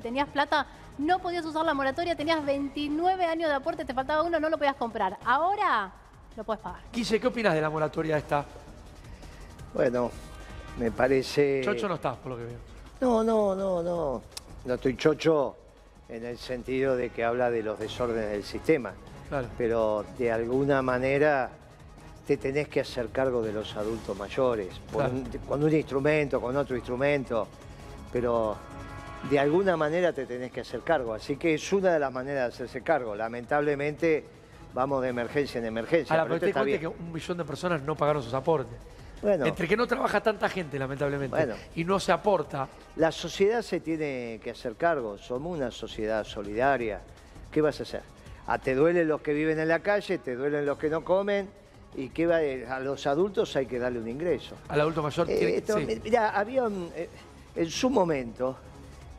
si tenías plata, no podías usar la moratoria, tenías 29 años de aporte, te faltaba uno, no lo podías comprar. Ahora lo puedes pagar. Guille, ¿qué opinas de la moratoria esta? Bueno, me parece... Chocho no estás, por lo que veo. No, no, no, no. No estoy chocho en el sentido de que habla de los desórdenes del sistema. Claro. Pero de alguna manera te tenés que hacer cargo de los adultos mayores, Claro. un- con un instrumento, con otro instrumento, pero de alguna manera te tenés que hacer cargo. Así que es una de las maneras de hacerse cargo. Lamentablemente vamos de emergencia en emergencia. Ahora, pero pero te que un millón de personas no pagaron sus aportes. Bueno, Entre que no trabaja tanta gente, lamentablemente, Bueno. y no se aporta, la sociedad se tiene que hacer cargo. Somos una sociedad solidaria. ¿Qué vas a hacer? Ah, te duelen los que viven en la calle, te duelen los que no comen. ¿Y qué va? A los adultos hay que darle un ingreso. al adulto mayor Eh, tiene esto, sí. mi- Mirá, había un- eh, en su momento,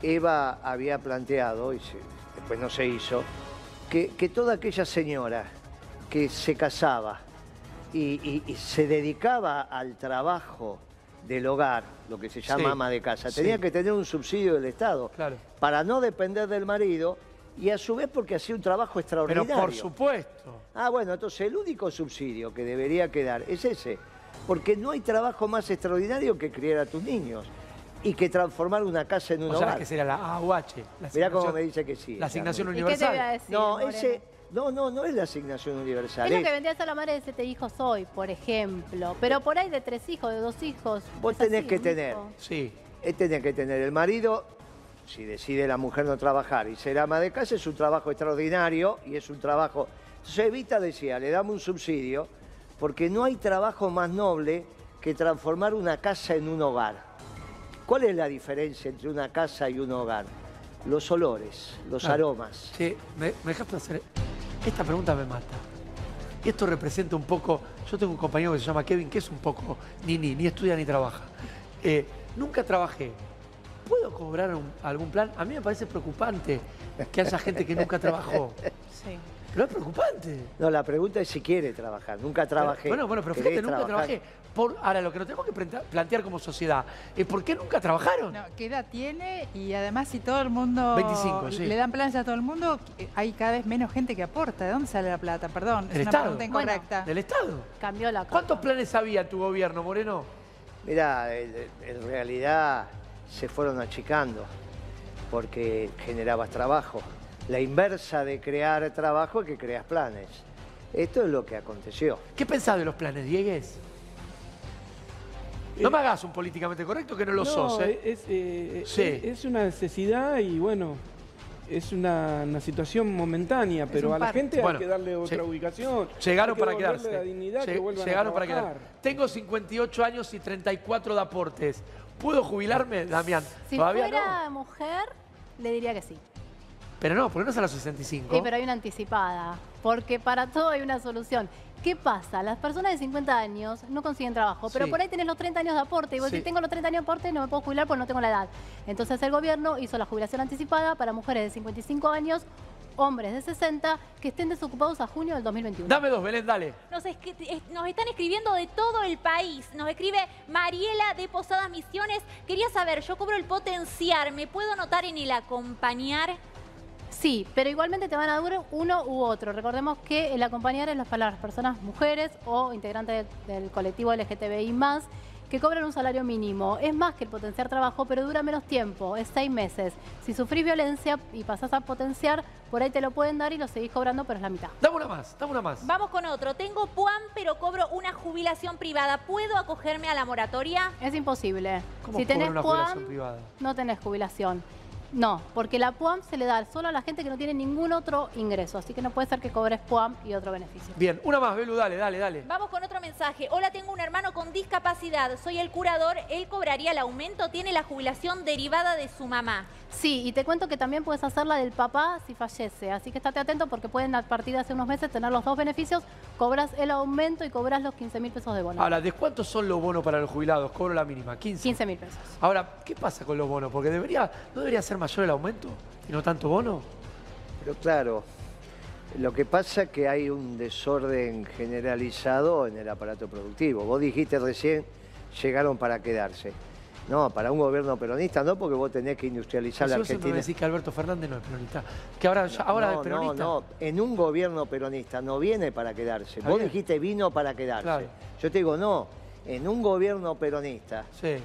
Eva había planteado, y se- después no se hizo, que, que toda aquella señora que se casaba y, y- y se dedicaba al trabajo del hogar, lo que se llama Sí, ama de casa, sí. tenía que tener un subsidio del Estado Claro. para no depender del marido y a su vez porque hacía un trabajo Pero extraordinario. por supuesto. Ah, bueno, entonces el único subsidio que debería quedar es ese, porque no hay trabajo más extraordinario que criar a tus niños y que transformar una casa en un O sea, hogar. que sería la AUH. La Mirá cómo me dice que sí. La asignación. ¿Y qué te voy a universal. decir? No, Moreno? ese, no, no, no es la asignación universal. Es lo que vendría a ser la madre de siete hijos hoy, por ejemplo. Pero por ahí de tres hijos, de dos hijos. Vos tenés así, que tener. hijo. Sí. Él tiene que tener el marido, si decide la mujer no trabajar y ser ama de casa, es un trabajo extraordinario y es un trabajo... Entonces Evita decía, le damos un subsidio, porque no hay trabajo más noble que transformar una casa en un hogar. ¿Cuál es la diferencia entre una casa y un hogar? Los olores, los Claro. aromas. Sí, me, me dejaste hacer. Esta pregunta me mata. Y esto representa un poco. Yo tengo un compañero que se llama Kevin, que es un poco ni ni, ni estudia ni trabaja. Eh, nunca trabajé. ¿Puedo cobrar un- algún plan? A mí me parece preocupante que haya gente que nunca trabajó. Sí. Pero es preocupante. No, la pregunta es si quiere trabajar. Nunca trabajé. Bueno, bueno, pero ¿Querés fíjate, nunca trabajar? trabajé. Por, ahora, lo que nos tenemos que plantear como sociedad es por qué nunca trabajaron. No, ¿Qué edad tiene? Y además, si todo el mundo 25, sí. le dan planes a todo el mundo, hay cada vez menos gente que aporta. ¿De dónde sale la plata? Perdón, es una Estado. pregunta Bueno, incorrecta. Del Estado. Cambió la cosa. ¿Cuántos planes había en tu gobierno, Moreno? Mirá, en, en realidad se fueron achicando porque generabas trabajo. La inversa de crear trabajo es que creas planes. Esto es lo que aconteció. ¿Qué pensás de los planes, Diegues? No me hagas un políticamente correcto que no lo sos, ¿eh? Es, eh, Sí. es, es una necesidad y bueno, es una, una situación momentánea, pero a la gente Bueno, hay que darle otra ubicación. Llegaron hay que para quedarse. la dignidad que Lle- vuelvan Llegaron a para trabajar. quedar. Tengo 58 años y 34 de aportes. ¿Puedo jubilarme, Damián? Si Todavía fuera no. mujer, le diría que sí. Pero no, porque no es a los 65. Sí, pero hay una anticipada. Porque para todo hay una solución. ¿Qué pasa? Las personas de 50 años no consiguen trabajo, pero Sí. por ahí tenés los 30 años de aporte. Y vos Sí. decís, tengo los 30 años de aporte, no me puedo jubilar porque no tengo la edad. Entonces el gobierno hizo la jubilación anticipada para mujeres de 55 años, hombres de 60, que estén desocupados a junio del 2021. Dame dos, Belén, dale. Nos, es- nos están escribiendo de todo el país. Nos escribe Mariela de Posadas Misiones. Quería saber, yo cobro el potenciar, ¿me puedo anotar en el acompañar? Sí, pero igualmente te van a dar uno u otro. Recordemos que el acompañar es las- para las personas mujeres o integrantes del, del colectivo LGTBI más que cobran un salario mínimo. Es más que el potenciar trabajo, pero dura menos tiempo, es seis meses. Si sufrís violencia y pasás a potenciar, por ahí te lo pueden dar y lo seguís cobrando, pero es la mitad. Dame una más, dame una más. Vamos con otro. Tengo PUAM, pero cobro una jubilación privada. ¿Puedo acogerme a la moratoria? Es imposible. ¿Cómo si tenés una jubilación PUAM, privada? no tenés jubilación. No, porque la PUAM se le da solo a la gente que no tiene ningún otro ingreso, así que no puede ser que cobres PUAM y otro beneficio. Bien, una más, Belu, dale, dale, dale. Vamos con otro mensaje. Hola, tengo un hermano con discapacidad. Soy el curador. ¿Él cobraría el aumento? Tiene la jubilación derivada de su mamá. Sí, y te cuento que también puedes hacer la del papá si fallece, así que estate atento porque pueden a partir de hace unos meses tener los dos beneficios, cobras el aumento y cobras los 15 mil pesos de bono. Ahora, ¿de cuántos son los bonos para los jubilados? Cobro la mínima, 15. 15 mil pesos. Ahora, ¿qué pasa con los bonos? Porque debería, ¿no debería ser mayor el aumento y no tanto bono? Pero claro, lo que pasa es que hay un desorden generalizado en el aparato productivo. Vos dijiste recién, llegaron para quedarse. No, para un gobierno peronista no, porque vos tenés que industrializar la Argentina. decís que Alberto Fernández no es peronista. Que ahora, ahora no, es peronista. No, no, en un gobierno peronista no viene para quedarse. Vos dijiste vino para quedarse. Claro. Yo te digo, no, en un gobierno peronista Sí.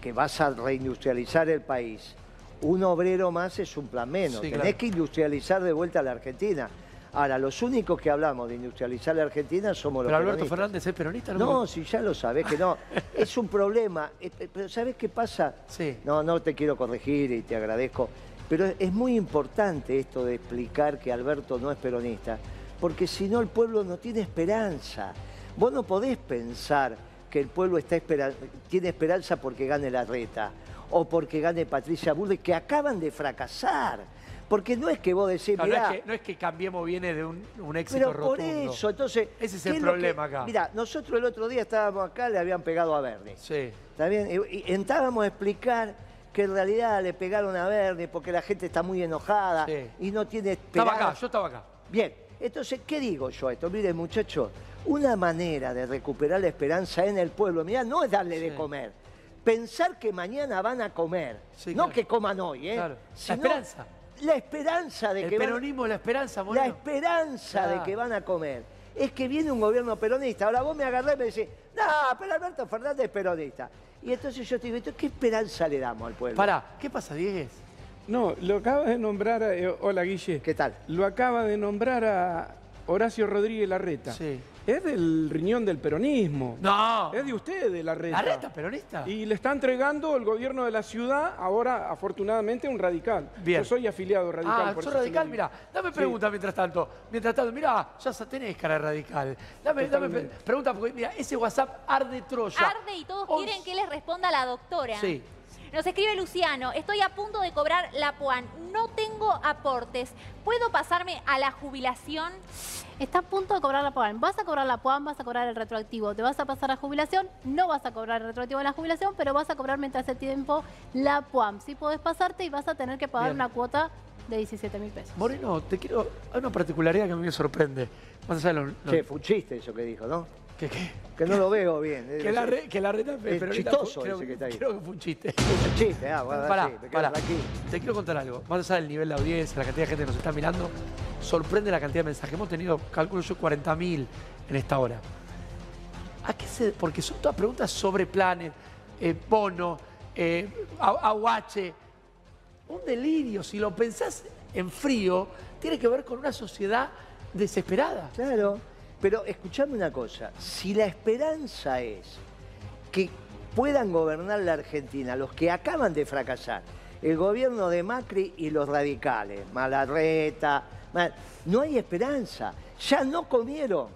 que vas a reindustrializar el país, un obrero más es un plan menos. Sí, Tenés claro. que industrializar de vuelta a la Argentina. Ahora, los únicos que hablamos de industrializar la Argentina somos los Pero Alberto peronistas. Fernández es peronista, No, si ya lo sabés que no. Es un problema. Eh, eh, Pero ¿sabés qué pasa? Sí. No, no te quiero corregir y te agradezco. Pero es- muy importante esto de explicar que Alberto no es peronista, porque si no el pueblo no tiene esperanza. Vos no podés pensar que el pueblo está tiene esperanza porque gane la reta o porque gane Patricia Bullrich, que acaban de fracasar. Porque no es que vos decís, no, mirá, es que, no es que Cambiemos viene de un, un éxito pero rotundo. por eso, entonces... Ese es ¿qué el que- problema acá. Mira, nosotros el otro día estábamos acá, le habían pegado a Bernie. Sí. ¿Está bien? Y, y entrábamos a explicar que en realidad le pegaron a Bernie porque la gente está muy enojada Sí. y no tiene Estaba esperanza. acá, yo estaba acá. Bien, entonces, ¿qué digo yo a esto? Miren, muchachos, una manera de recuperar la esperanza en el pueblo, mirá, no es darle de comer. Pensar que mañana van a comer, Sí, no claro. que coman hoy, ¿eh? Claro. La Sino esperanza. La esperanza de El que van- peronismo, la esperanza, la esperanza de que van a comer es que viene un gobierno peronista. Ahora vos me agarrás y me decís, no, pero Alberto Fernández es peronista. Y entonces yo te digo, ¿esto ¿qué esperanza le damos al pueblo? Pará, ¿qué pasa, Diegues? No, lo acaba de nombrar, a- eh, hola Guille. ¿Qué tal? Lo acaba de nombrar a Horacio Rodríguez Larreta. Sí. Es del riñón del peronismo. No. Es de usted, de Larreta. ¿La reta peronista? Y le está entregando el gobierno de la ciudad, ahora afortunadamente un radical. Bien. Yo soy afiliado radical. Ah, por sos se radical, mira, dame Sí. pregunta mientras tanto. Mientras tanto, mira, ya sa- tenés cara de radical. Dame, dame pregunta, porque mira, ese WhatsApp arde Troya. Arde y todos quieren que les responda la doctora. Sí. Nos escribe Luciano, estoy a punto de cobrar la PUAN, no tengo aportes, ¿puedo pasarme a la jubilación? Está a punto de cobrar la PUAN. Vas a cobrar la PUAN, vas a cobrar el retroactivo. Te vas a pasar a jubilación, no vas a cobrar el retroactivo en la jubilación, pero vas a cobrar mientras ese tiempo la PUAN. Sí podés pasarte y vas a tener que pagar Bien. una cuota de 17 mil pesos. Moreno, te quiero. Hay una particularidad que a mí me sorprende. Más allá de lo- lo- Che, fue un chiste eso que dijo, ¿no? Que, que- Que no lo veo bien. que la, re- que la reta Es peronista chistoso creo, ese que está ahí. creo que fue un chiste. Es un chiste, ah, bueno, Pará, sí, pará. tranquilo. Te quiero contar algo. Más allá del nivel de audiencia, la cantidad de gente que nos está mirando, sorprende la cantidad de mensajes. Hemos tenido, calculo yo, 40.000 en esta hora. ¿A qué se...? Porque son todas preguntas sobre planes, eh, bono, eh, aguache. Un delirio. Si lo pensás en frío, tiene que ver con una sociedad desesperada. Claro, pero escuchame una cosa, si la esperanza es que puedan gobernar la Argentina los que acaban de fracasar, el gobierno de Macri y los radicales, Malarreta, mal- no hay esperanza, ya no comieron,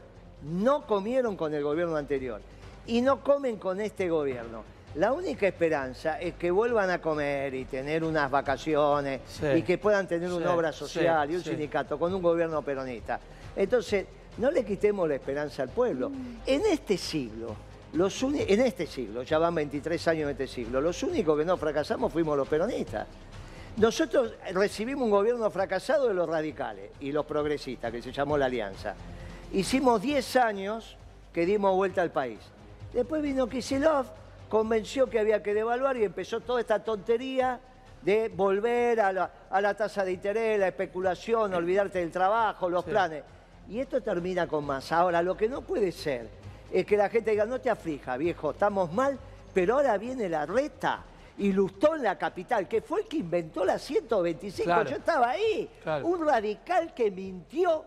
no comieron con el gobierno anterior y no comen con este gobierno. La única esperanza es que vuelvan a comer y tener unas vacaciones Sí. y que puedan tener Sí, una obra sí, social y un sindicato con un gobierno peronista. Entonces, no le quitemos la esperanza al pueblo. En este siglo, los en este siglo, ya van 23 años en este siglo, los únicos que no fracasamos fuimos los peronistas. Nosotros recibimos un gobierno fracasado de los radicales y los progresistas, que se llamó la Alianza. Hicimos 10 años que dimos vuelta al país. Después vino Kisilov, convenció que había que devaluar y empezó toda esta tontería de volver a la, a la tasa de interés, la especulación, olvidarte del trabajo, los Sí. planes. Y esto termina con más. Ahora, lo que no puede ser es que la gente diga, no te aflija, viejo, estamos mal, pero ahora viene la reta y Lustó en la capital, que fue el que inventó la 125. Claro. Yo estaba ahí. Claro. Un radical que mintió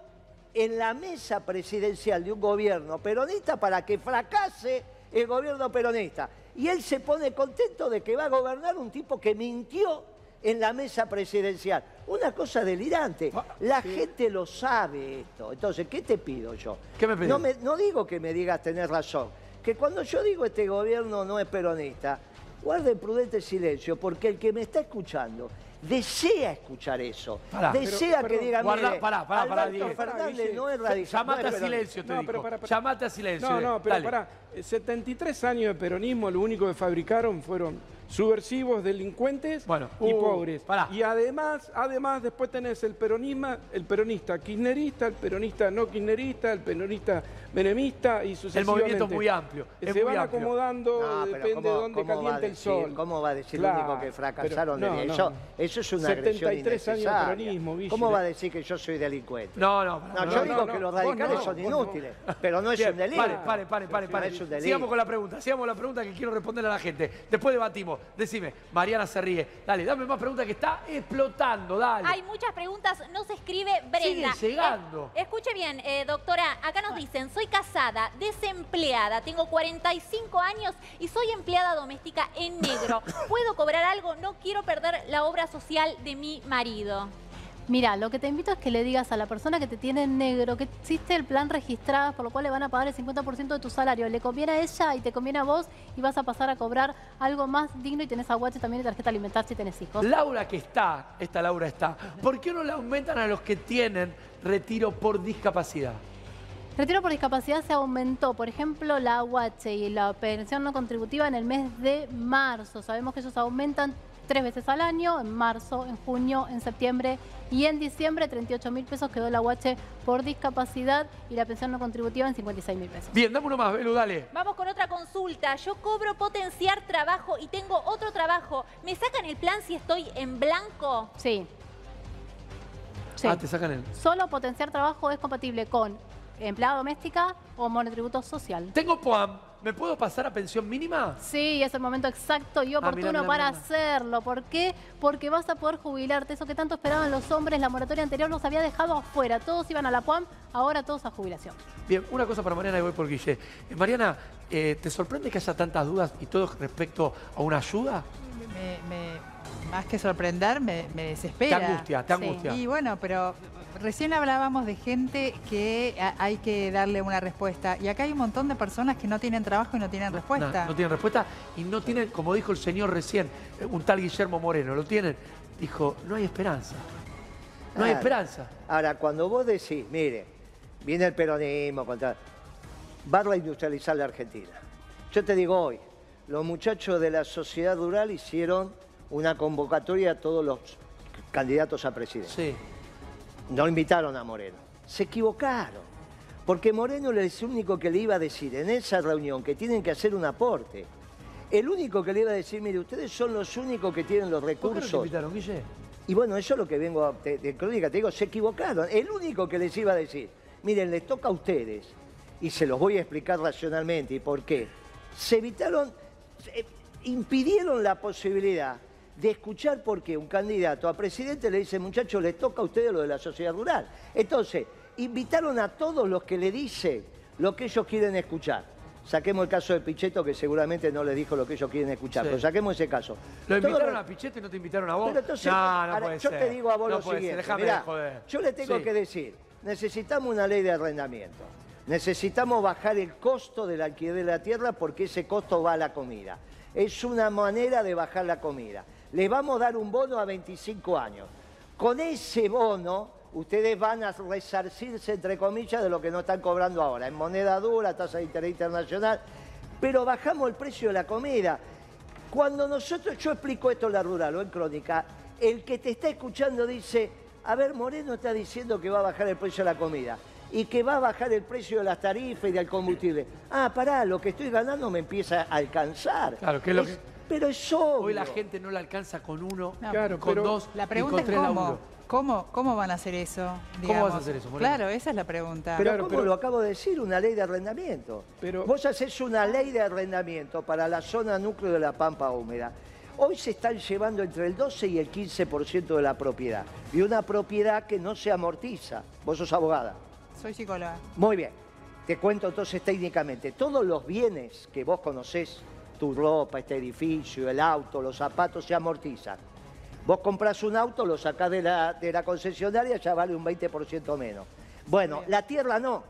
en la mesa presidencial de un gobierno peronista para que fracase el gobierno peronista. Y él se pone contento de que va a gobernar un tipo que mintió en la mesa presidencial. Una cosa delirante. Ah, La gente lo sabe esto. Entonces, ¿qué te pido yo? ¿Qué me pedís? No, me- no digo que me digas tener razón. Que cuando yo digo este gobierno no es peronista, guarden prudente silencio, porque el que me está escuchando desea escuchar eso. Pará, desea pero- que pero- diga, Guarda, mire, pará, pará, pará, Alberto. Fernández no es radical. Llamate no a silencio, te No, digo. Llamate a silencio. No, no, pero Dale. pará. Eh, 73 años de peronismo, lo único que fabricaron fueron subversivos, delincuentes Bueno, y uh, pobres. pará. Y además, además después tenés el peronismo, el peronista kirchnerista, el peronista no kirchnerista, el peronista menemista y El sucesivamente. movimiento es muy amplio. Es Se muy van amplio. acomodando, No, depende de ¿cómo- dónde caliente el sol. ¿Cómo va a decir Claro, lo único que fracasaron de no, eso? Eso es una agresión 73 años de peronismo, Guille. ¿Cómo va a decir que yo soy delincuente? No, no. Yo no, digo no, que los radicales no, son inútiles, pero no es un delito. Pare, pare, pare, pare, Sigamos con la pregunta, sigamos con la pregunta que quiero responder a la gente. Después debatimos. Decime, Mariana se ríe. Dale, dame más preguntas que está explotando, dale. Hay muchas preguntas, no se escribe Brenda. Sigue llegando. Eh, escuche bien, eh, doctora, acá nos dicen, soy casada, desempleada, tengo 45 años y soy empleada doméstica en negro. ¿Puedo cobrar algo? No quiero perder la obra social de mi marido. Mira, lo que te invito es que le digas a la persona que te tiene en negro que existe el plan registrado, por lo cual le van a pagar el 50% de tu salario. Le conviene a ella y te conviene a vos y vas a pasar a cobrar algo más digno y tenés aguache también y tarjeta alimentar si tenés hijos. Laura que está, esta Laura está, ¿por qué no le aumentan a los que tienen retiro por discapacidad? Retiro por discapacidad se aumentó, por ejemplo, la UH y la pensión no contributiva en el mes de marzo. Sabemos que ellos aumentan tres veces al año, en marzo, en junio, en septiembre y en diciembre 38 mil pesos quedó la UH por discapacidad y la pensión no contributiva en 56 mil pesos. Bien, dame uno más, Belu, dale. Vamos con otra consulta. Yo cobro potenciar trabajo y tengo otro trabajo. ¿Me sacan el plan si estoy en blanco? Sí. Sí. Ah, te sacan el... Solo potenciar trabajo es compatible con empleada doméstica o monotributo social. Tengo POAM, ¿me puedo pasar a pensión mínima? Sí, es el momento exacto y Ah, oportuno mirá, mirá, para mirá. hacerlo. ¿Por qué? Porque vas a poder jubilarte. Eso que tanto esperaban los hombres, la moratoria anterior los había dejado afuera. Todos iban a la PUAM, ahora todos a jubilación. Bien, una cosa para Mariana y voy por Guille. Eh, Mariana, eh, ¿te sorprende que haya tantas dudas y todo respecto a una ayuda? Me- me- más que sorprender, me, me desespera. Te angustia, te Sí. angustia. Y bueno, pero recién hablábamos de gente que hay que darle una respuesta. Y acá hay un montón de personas que no tienen trabajo y no tienen respuesta. No, no tienen respuesta y no tienen, como dijo el señor recién, eh, un tal Guillermo Moreno, ¿lo tienen? Dijo, no hay esperanza. No hay Claro. esperanza. Ahora, cuando vos decís, mire, viene el peronismo contra. Va a reindustrializar la Argentina. Yo te digo hoy, los muchachos de la sociedad rural hicieron una convocatoria a todos los candidatos a presidente. Sí. No invitaron a Moreno. Se equivocaron. Porque Moreno es el único que le iba a decir en esa reunión que tienen que hacer un aporte. El único que le iba a decir, mire, ustedes son los únicos que tienen los ¿Por qué no te recursos. invitaron, Guille? Y bueno, eso es lo que vengo a- de, de crónica, te digo, se equivocaron. El único que les iba a decir, miren, les toca a ustedes, y se los voy a explicar racionalmente y por qué. Se evitaron, se- impidieron la posibilidad de escuchar por qué un candidato a presidente le dice, muchachos, les toca a ustedes lo de la sociedad rural. Entonces, invitaron a todos los que le dicen lo que ellos quieren escuchar. Saquemos el caso de Pichetto, que seguramente no les dijo lo que ellos quieren escuchar, Sí. pero saquemos ese caso. ¿Lo Todos invitaron los- a Pichetto y no te invitaron a vos? pero entonces, no, no ahora, puede yo ser. te digo a vos no lo siguiente. déjame mirá, de joder. yo le tengo Sí. que decir, necesitamos una ley de arrendamiento. Necesitamos bajar el costo del alquiler de la tierra porque ese costo va a la comida. Es una manera de bajar la comida. Le vamos a dar un bono a 25 años. Con ese bono, ustedes van a resarcirse, entre comillas, de lo que no están cobrando ahora, en moneda dura, tasa de interés internacional, pero bajamos el precio de la comida. Cuando nosotros, yo explico esto en la rural o en crónica, el que te está escuchando dice, a ver, Moreno está diciendo que va a bajar el precio de la comida y que va a bajar el precio de las tarifas y del combustible. Ah, pará, lo que estoy ganando me empieza a alcanzar. Claro, que es lo que- Pero es obvio. Hoy la gente no le alcanza con uno, No, Claro, con pero dos La y pregunta con es tres cómo, laburos. cómo, cómo van a hacer eso. ¿Cómo vas a hacer eso, Moreno? Claro, esa es la pregunta. Pero Claro, ¿cómo pero- lo acabo de decir? Una ley de arrendamiento. Pero- Vos haces una ley de arrendamiento para la zona núcleo de la Pampa Húmeda. Hoy se están llevando entre el 12 y el 15% de la propiedad. Y una propiedad que no se amortiza. Vos sos abogada. Soy psicóloga. Muy bien. Te cuento entonces técnicamente. Todos los bienes que vos conocés, tu ropa, este edificio, el auto, los zapatos, se amortizan. Vos compras un auto, lo sacás de la, de la concesionaria, ya vale un 20% menos. Bueno, la tierra no.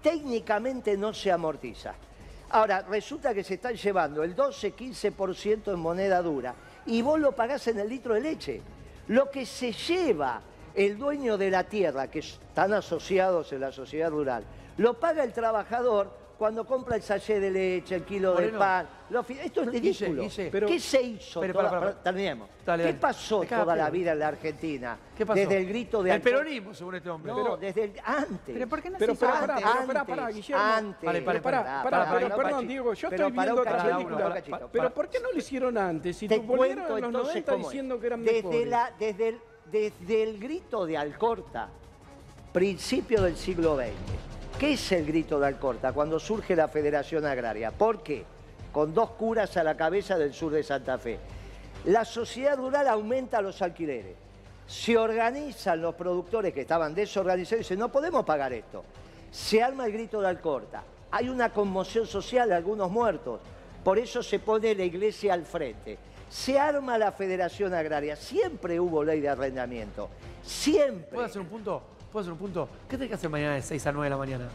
Técnicamente no se amortiza. Ahora, resulta que se están llevando el 12-15% en moneda dura y vos lo pagás en el litro de leche. Lo que se lleva el dueño de la tierra, que están asociados en la sociedad rural, lo paga el trabajador cuando compra el sachet de leche, el kilo de Moreno. pan, los fi- esto es ridículo. Guille. Pero- ¿Qué se hizo? Pero, toda- para, para. terminemos. Dale, ¿Qué pasó toda la vida en la Argentina? ¿Qué pasó? Desde el grito de El peronismo, según este hombre. No, Pero- desde el antes. Pero ¿por qué no Pero, se hizo antes? pero, pará, pará, Guillermo. Antes. Vale, Pero pará, Pará, pará, pará, perdón. Diego, yo estoy viendo otra película. Pero. ¿por qué no lo hicieron antes? Si Te volvieron en los entonces 90 cómo es. diciendo que eran desde, mejores. la, desde, el, desde el grito de Alcorta, principio del siglo XX. ¿Qué es el grito de Alcorta? Cuando surge la Federación Agraria. ¿Por qué? Con dos curas a la cabeza del sur de Santa Fe. La sociedad rural aumenta los alquileres. Se organizan los productores que estaban desorganizados y dicen, no podemos pagar esto. Se arma el grito de Alcorta. Hay una conmoción social, algunos muertos. Por eso se pone la iglesia al frente. Se arma la Federación Agraria. Siempre hubo ley de arrendamiento. Siempre. ¿Puedo hacer un punto? ¿Puedo hacer un punto? ¿Qué tenés que hacer mañana de 6 a 9 de la mañana?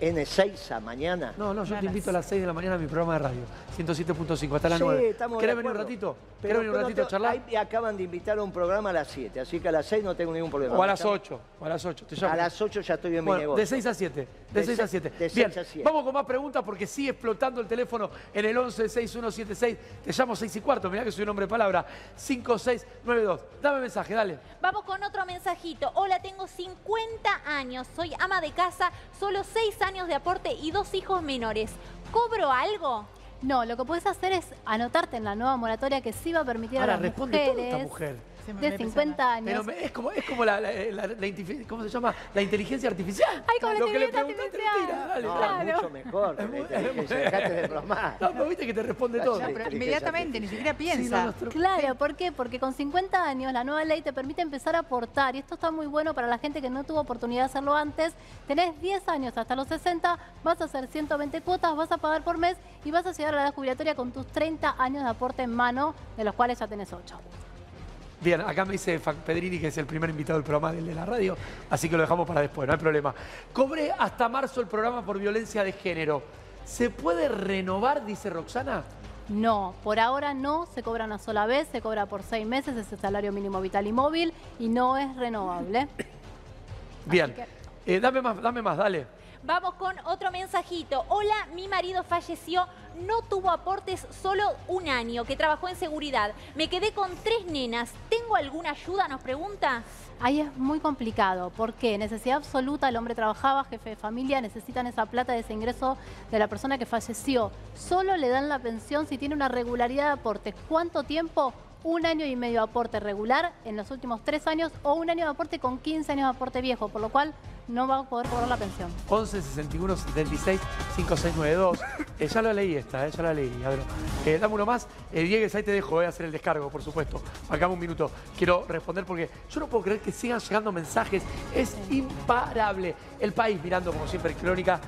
N6 a mañana. No, no, yo te invito a las 6 de la mañana a mi programa de radio. 107.5, hasta las Sí, 9. estamos de ¿Querés venir un ratito? ¿Querés venir un ratito a charlar? ahí me acaban de invitar a un programa a las 7, así que a las 6 no tengo ningún problema. O a las Llama- 8, o a las 8. Te llamo. A las 8 ya estoy en mi Bueno, negocio. de 6 a 7. De De 6 a se- 7. de Bien, 6 a 7. vamos con más preguntas porque sigue explotando el teléfono en el 11 6176. Te llamo 6 y cuarto, mirá que soy un hombre de palabra. 5692. Dame mensaje, dale. Vamos con otro mensajito. Hola, tengo 50 años, soy ama de casa, solo 6 años de aporte y dos hijos menores. ¿Cobro algo? No, lo que puedes hacer es anotarte en la nueva moratoria que sí va a permitir Ahora a las responde toda esta mujeres mujer. De me empezó 50 a- años. Pero me- es como, es como la, la- la- la ¿cómo se llama? La inteligencia artificial. Ay, como la Lo que le inteligencia artificial. No. Claro. mucho mejor. que Es la inteligencia, dejate de bromar. No, pero viste que te responde todo. No, pero inteligencia inmediatamente, ni siquiera Sí, no, piensa. nuestro- Claro, ¿por qué? Porque con 50 años la nueva ley te permite empezar a aportar y esto está muy bueno para la gente que no tuvo oportunidad de hacerlo antes. Tenés 10 años hasta los 60, vas a hacer 120 cuotas, vas a pagar por mes y vas a llegar a la edad jubilatoria con tus 30 años de aporte en mano, de los cuales ya tenés 8. Bien, acá me dice Fac Pedrini que es el primer invitado del programa de la radio, así que lo dejamos para después, no hay problema. Cobré hasta marzo el programa por violencia de género. ¿Se puede renovar, dice Roxana? No, por ahora no, se cobra una sola vez, se cobra por 6 meses, es el salario mínimo vital y móvil y no es renovable. Bien. que- Eh, dame más, dame más, dale. Vamos con otro mensajito. Hola, mi marido falleció, no tuvo aportes solo un año, que trabajó en seguridad. Me quedé con tres nenas. ¿Tengo alguna ayuda? Nos pregunta. Ahí es muy complicado. ¿Por qué? Necesidad absoluta, el hombre trabajaba, jefe de familia, necesitan esa plata de ese ingreso de la persona que falleció. Solo le dan la pensión si tiene una regularidad de aportes. ¿Cuánto tiempo? Un año y medio de aporte regular en los últimos tres años o un año de aporte con 15 años de aporte viejo, por lo cual no va a poder cobrar la pensión. 11 61 76 5692. Eh, ya lo leí esta, eh, ya la leí. A ver, eh, dame uno más. Eh, Diegues, ahí te dejo, voy a hacer el descargo, por supuesto. Acá un minuto. Quiero responder porque yo no puedo creer que sigan llegando mensajes. Es imparable. El país mirando, como siempre, Crónica,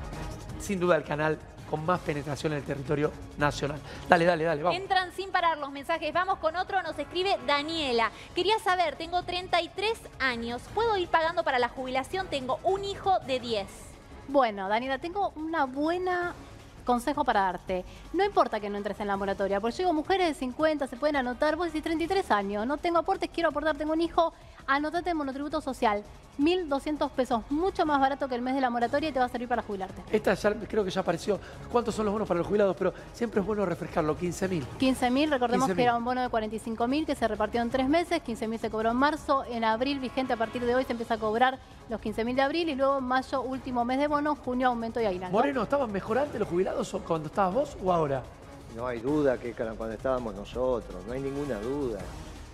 sin duda el canal con más penetración en el territorio nacional. Dale, dale, dale, vamos. Entran sin parar los mensajes. Vamos con otro. Nos escribe Daniela. Quería saber, tengo 33 años. ¿Puedo ir pagando para la jubilación? Tengo un hijo de 10. Bueno, Daniela, tengo una buena consejo para darte. No importa que no entres en la moratoria, porque yo digo, mujeres de 50 se pueden anotar, vos decís 33 años, no tengo aportes, quiero aportar, tengo un hijo, anotate en monotributo social, 1.200 pesos, mucho más barato que el mes de la moratoria y te va a servir para jubilarte. Esta ya creo que ya apareció. ¿Cuántos son los bonos para los jubilados? Pero siempre es bueno refrescarlo, 15 mil. 15.000, recordemos 15.000. que era un bono de 45.000 que se repartió en tres meses, 15.000 se cobró en marzo, en abril vigente a partir de hoy se empieza a cobrar los 15.000 de abril y luego en mayo último mes de bono, junio aumento y aguinaldo. Moreno, ¿estaban mejor antes los jubilados o cuando estabas vos o ahora? No hay duda que cuando estábamos nosotros, no hay ninguna duda.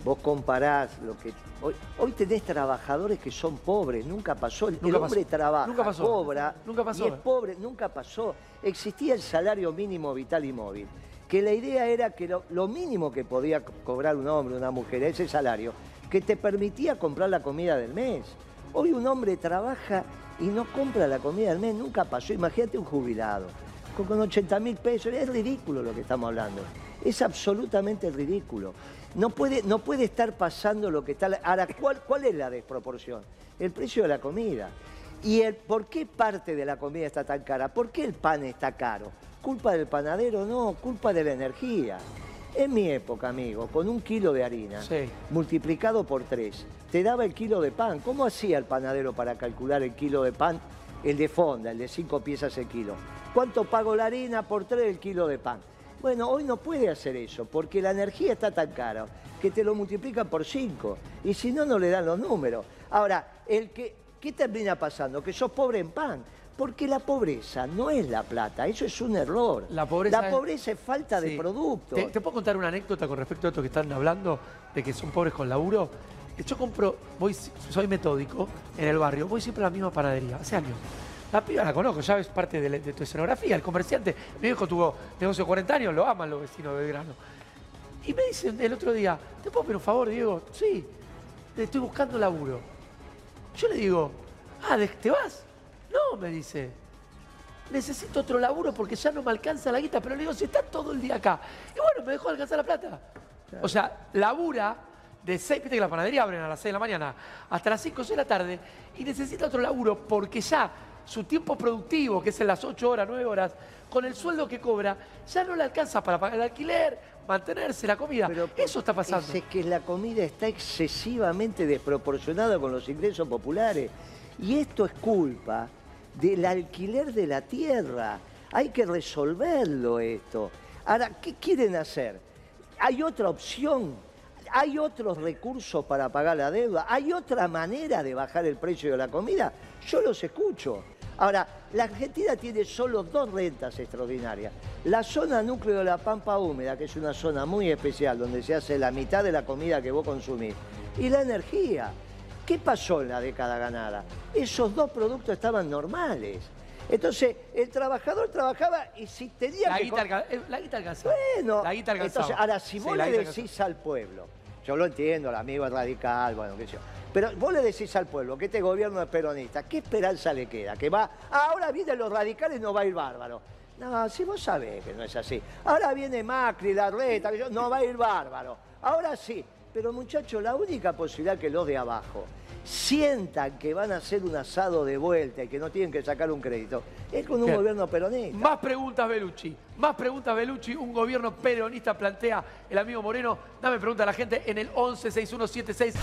Vos comparás lo que... Hoy, hoy tenés trabajadores que son pobres, nunca pasó. El, hombre pasó. trabaja, Nunca pasó. cobra Nunca pasó. y es pobre, nunca pasó. Existía el salario mínimo vital y móvil, que la idea era que lo, lo mínimo que podía co- cobrar un hombre, una mujer, ese salario, que te permitía comprar la comida del mes. Hoy un hombre trabaja y no compra la comida del mes, nunca pasó. Imagínate un jubilado con, con 80 mil pesos, es ridículo lo que estamos hablando. Es absolutamente ridículo. No puede, no puede estar pasando lo que está... Ahora, ¿cuál, ¿cuál es la desproporción? El precio de la comida. ¿Y el, por qué parte de la comida está tan cara? ¿Por qué el pan está caro? ¿Culpa del panadero? No, culpa de la energía. En mi época, amigo, con un kilo de harina Sí. multiplicado por tres, te daba el kilo de pan. ¿Cómo hacía el panadero para calcular el kilo de pan el de fonda, el de 5 piezas el kilo. ¿Cuánto pago la harina por 3 el kilo de pan? Bueno, hoy no puede hacer eso, porque la energía está tan cara que te lo multiplican por 5. Y si no, no le dan los números. Ahora, el que, ¿qué termina pasando? Que sos pobre en pan. Porque la pobreza no es la plata, eso es un error. La pobreza es- pobreza es falta de producto. ¿Te, te puedo contar una anécdota con respecto a esto que están hablando, de que son pobres con laburo? Yo compro, voy, soy metódico en el barrio, voy siempre a la misma panadería, hace años. La piba la conozco, ya es parte de, la- de tu escenografía, el comerciante. Mi viejo tuvo negocio de 40 años, lo aman los vecinos de Belgrano. Y me dicen el otro día, ¿te puedo pedir un favor, Diego? Sí, estoy buscando laburo. Yo le digo, ah, ¿de- ¿te vas? No, me dice. Necesito otro laburo porque ya no me alcanza la guita, pero le digo, si está todo el día acá. Y bueno, me dejó de alcanzar la plata. O sea, labura de seis, viste que la panadería abren a las 6 de la mañana, hasta las 5 o 6 de la tarde, y necesita otro laburo porque ya su tiempo productivo, que es en las 8 horas, 9 horas, con el sueldo que cobra, ya no le alcanza para pagar el alquiler, mantenerse, la comida. Pero Eso está pasando. Es que la comida está excesivamente desproporcionada con los ingresos populares. Y esto es culpa del alquiler de la tierra. Hay que resolverlo esto. Ahora, ¿qué quieren hacer? ¿Hay otra opción? ¿Hay otros recursos para pagar la deuda? ¿Hay otra manera de bajar el precio de la comida? Yo los escucho. Ahora, la Argentina tiene solo dos rentas extraordinarias. La zona núcleo de la Pampa Húmeda, que es una zona muy especial, donde se hace la mitad de la comida que vos consumís. Y la energía. ¿Qué pasó en la década ganada? Esos dos productos estaban normales. Entonces, el trabajador trabajaba y si tenía La que... eh, la guita alcanzaba. Bueno, la guita alcanzaba. entonces, ahora, si vos le alcanzaba. decís al pueblo, yo lo entiendo, el amigo es radical, bueno, qué sé yo, pero vos le decís al pueblo que este gobierno es peronista, ¿qué esperanza le queda? Que va, ahora vienen los radicales y no va a ir bárbaro. No, si vos sabés que no es así. Ahora viene Macri, la reta, no va a ir bárbaro. Ahora sí. Pero muchachos, la única posibilidad que los de abajo sientan que van a hacer un asado de vuelta y que no tienen que sacar un crédito, es con un Bien. gobierno peronista. Más preguntas, Belucci. Más preguntas, Belucci. Un gobierno peronista plantea el amigo Moreno. Dame pregunta a la gente en el 116176.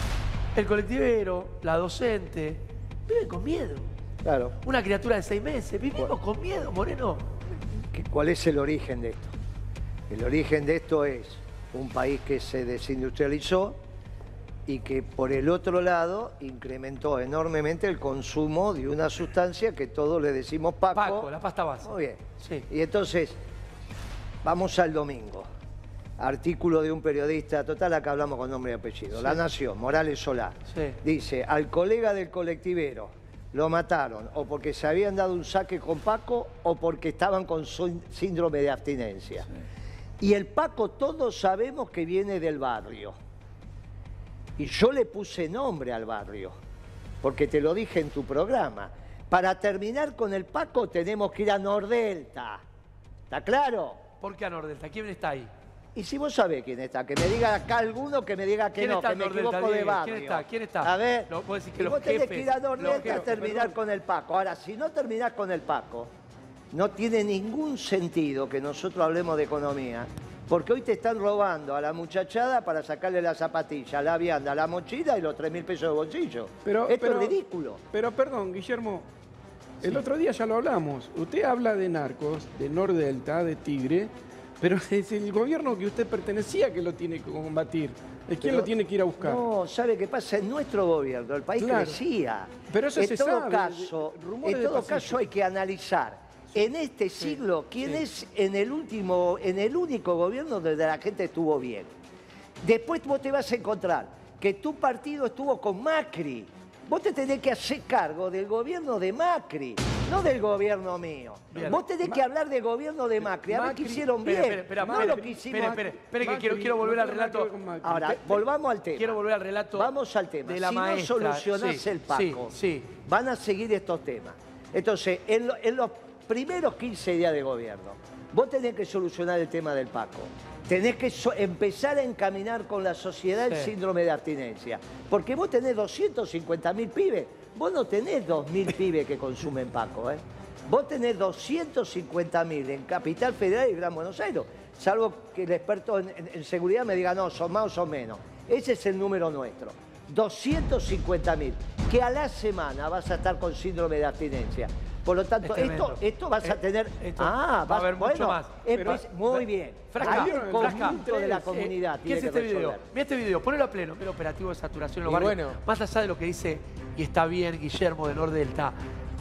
El colectivero, la docente, viven con miedo. Claro. Una criatura de seis meses. Vivimos con miedo, Moreno. ¿Cuál es el origen de esto? El origen de esto es un país que se desindustrializó y que por el otro lado incrementó enormemente el consumo de una sustancia que todos le decimos Paco. Paco, la pasta base. Muy bien. Sí. Y entonces, vamos al domingo. Artículo de un periodista, total, acá hablamos con nombre y apellido. La Nación, Morales Solá. Sí. Dice, al colega del colectivero lo mataron o porque se habían dado un saque con Paco o porque estaban con síndrome de abstinencia. Y el Paco todos sabemos que viene del barrio. Y yo le puse nombre al barrio, porque te lo dije en tu programa. Para terminar con el Paco tenemos que ir a Nordelta. ¿Está claro? ¿Por qué a Nordelta? ¿Quién está ahí? Y si vos sabés quién está, que me diga acá alguno que me diga que ¿Quién no, que me Nordelta, equivoco de barrio. ¿Quién está? ¿Quién está? A ver, No, vos decís que y los vos tenés que jefes, ir a Nordelta a terminar perdón. con el Paco. Ahora, si no terminás con el Paco, no tiene ningún sentido que nosotros hablemos de economía, porque hoy te están robando a la muchachada para sacarle la zapatilla, la vianda, la mochila y los 3 mil pesos de bolsillo. Pero, Esto pero- es ridículo. Pero perdón, Guillermo, el otro día ya lo hablamos. Usted habla de narcos, de Nordelta, de Tigre, pero es el gobierno que usted pertenecía que lo tiene que combatir. ¿Es quién Pero- lo tiene que ir a buscar? No, ¿sabe qué pasa? En nuestro gobierno el país Claro. crecía. Pero eso en se todo sabe, caso, en todo caso hay que analizar en este siglo quién sí. es en el último, en el único gobierno donde la gente estuvo bien. Después vos te vas a encontrar que tu partido estuvo con Macri. Vos te tenés que hacer cargo del gobierno de Macri, no del gobierno mío. Bien. Vos tenés que hablar del gobierno de Macri. A ver qué hicieron bien. Espera, espera, espera, no lo que hicimos. espera, espera, que quiero, quiero volver al relato. Ahora, volvamos al tema. Quiero volver al relato. Vamos al tema. de la si maestra. no solucionás Sí, el Paco, sí, sí. van a seguir estos temas. Entonces, en, lo- en los primeros 15 días de gobierno, vos tenés que solucionar el tema del Paco. Tenés que so- empezar a encaminar con la sociedad el Sí. síndrome de abstinencia. Porque vos tenés 250 mil pibes. Vos no tenés 2.000 pibes que consumen Paco, ¿eh? Vos tenés 250 mil en Capital Federal y Gran Buenos Aires. Salvo que el experto en, en- en seguridad me diga, no, son más o son menos. Ese es el número nuestro. 250 mil. Que a la semana vas a estar con síndrome de abstinencia. Por lo tanto, Es tremendo. esto, esto vas a Eh, tener... esto ah, va a vas- haber mucho bueno, más. es Pero- pues- muy bien. Frasca, conjunto de la eh, comunidad ¿Qué tiene es este video? Mira este video, ponelo a pleno, el operativo de saturación en los barrios. bueno. Más allá de lo que dice, y está bien, Guillermo de Nordelta,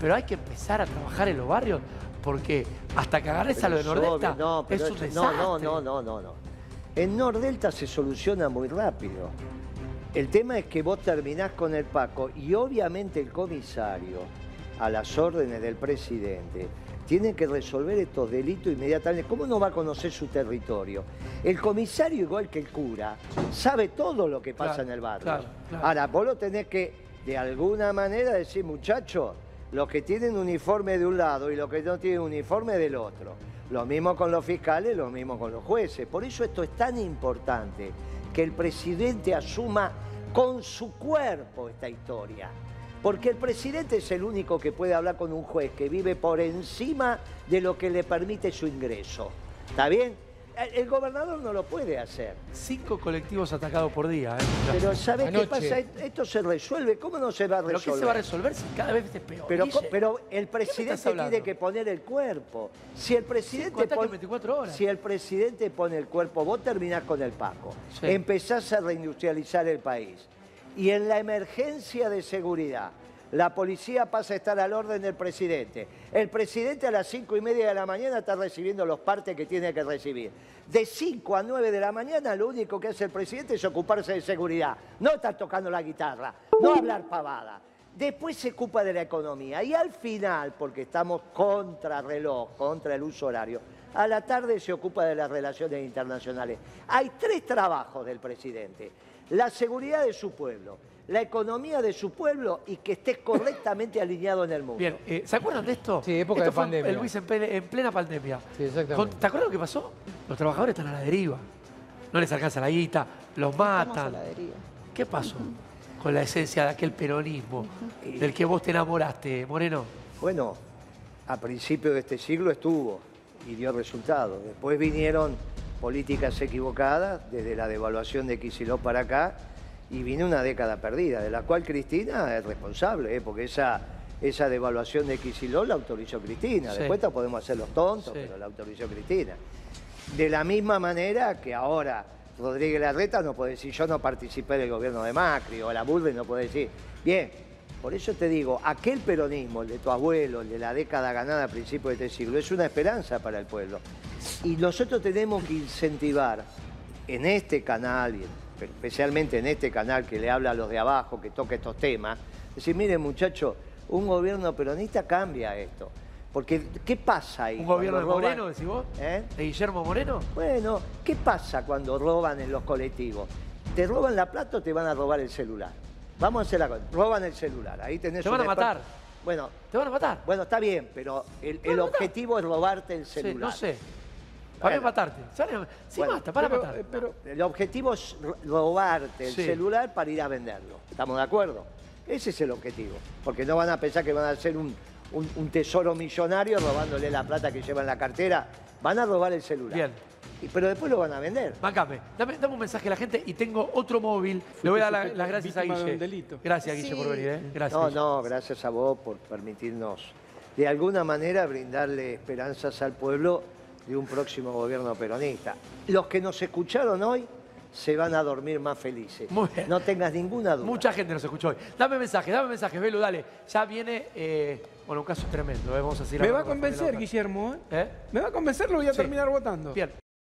pero hay que empezar a trabajar en los barrios, porque hasta que agarres a lo de es Nordelta, obvio, no, es un esto- desastre. no, no, no, no, no. En Nordelta se soluciona muy rápido. El tema es que vos terminás con el Paco y obviamente el comisario, a las órdenes del presidente, tiene que resolver estos delitos inmediatamente. ¿Cómo no va a conocer su territorio? El comisario, igual que el cura, sabe todo lo que pasa Claro, en el barrio. claro, claro. Ahora, vos lo tenés que, de alguna manera, decir, muchachos, los que tienen uniforme de un lado y los que no tienen uniforme del otro. Lo mismo con los fiscales, lo mismo con los jueces. Por eso esto es tan importante, que el presidente asuma con su cuerpo esta historia. Porque el presidente es el único que puede hablar con un juez que vive por encima de lo que le permite su ingreso. ¿Está bien? El- gobernador no lo puede hacer. Cinco colectivos atacados por día. ¿eh? Pero ¿sabes qué pasa? Esto se resuelve. ¿Cómo no se va a ¿Pero resolver? qué se va a resolver si cada vez es peor? Pero, pero el presidente tiene que poner el cuerpo. Si el Cinco presidente ataques pone, en 24 horas. si el presidente pone el cuerpo, vos terminás con el Paco. Sí. Empezás a reindustrializar el país. Y en la emergencia de seguridad, la policía pasa a estar al orden del presidente. El presidente a las cinco y media de la mañana está recibiendo los partes que tiene que recibir. De 5 a 9 de la mañana lo único que hace el presidente es ocuparse de seguridad. No estar tocando la guitarra, no hablar pavada. Después se ocupa de la economía y al final, porque estamos contra reloj, contra el uso horario, a la tarde se ocupa de las relaciones internacionales. Hay tres trabajos del presidente. La seguridad de su pueblo, la economía de su pueblo y que esté correctamente alineado en el mundo. Bien, eh, ¿se acuerdan de esto? Sí, época Esto de fue pandemia. El Luis en, plena- en plena pandemia. Sí, exactamente. ¿Te acuerdas lo que pasó? Los trabajadores están a la deriva. No les alcanza la guita, los matan. ¿Qué pasó con la esencia de aquel peronismo del que vos te enamoraste, Moreno? Bueno, a principios de este siglo estuvo y dio resultados. Después vinieron políticas equivocadas, desde la devaluación de Kicillof para acá, y vino una década perdida, de la cual Cristina es responsable, ¿eh? porque esa, esa devaluación de Kicillof la autorizó Cristina. Sí. Después podemos hacer los tontos, Sí. pero la autorizó Cristina. De la misma manera que ahora Rodríguez Larreta no puede decir yo no participé del gobierno de Macri, o la Burbe no puede decir, bien, por eso te digo, aquel peronismo, el de tu abuelo, el de la década ganada a principios de este siglo, es una esperanza para el pueblo. Y nosotros tenemos que incentivar en este canal, especialmente en este canal que le habla a los de abajo, que toca estos temas, decir, miren muchachos, un gobierno peronista cambia esto. Porque, ¿qué pasa ahí? ¿Un gobierno de Moreno, decís vos? ¿Eh? ¿De Guillermo Moreno? Bueno, ¿qué pasa cuando roban en los colectivos? ¿Te roban la plata o te van a robar el celular? Vamos a hacer la cosa. Roban el celular. Ahí tenés Te van un a matar. Bueno, ¿Te van a matar? bueno, está bien, pero el, el objetivo es robarte el Sí, celular. no sé. Para Bueno. matarte. ¿Sale? Sí, Bueno, mata, para pero, matar. eh, pero El objetivo es ro- robarte el Sí. celular para ir a venderlo. ¿Estamos de acuerdo? Ese es el objetivo. Porque no van a pensar que van a hacer un, un- un tesoro millonario robándole la plata que lleva en la cartera. Van a robar el celular. Bien. Y- pero después lo van a vender. Bancame, dame, dame un mensaje a la gente y tengo otro móvil. Le voy a dar las gracias a de un Guille. delito. Gracias, Guille, por venir. ¿eh? Gracias. No, Guille. no, gracias a vos por permitirnos de alguna manera brindarle esperanzas al pueblo de un próximo gobierno peronista. Los que nos escucharon hoy se van a dormir más felices. Muy bien. No tengas ninguna duda. Mucha gente nos escuchó hoy. Dame mensajes, dame mensajes, Velo, dale. Ya viene, eh, bueno, un caso tremendo. eh, Vamos a seguir me va a convencer. Guillermo. ¿eh? ¿Eh? Me va a convencer, lo voy a Sí. terminar votando. Bien.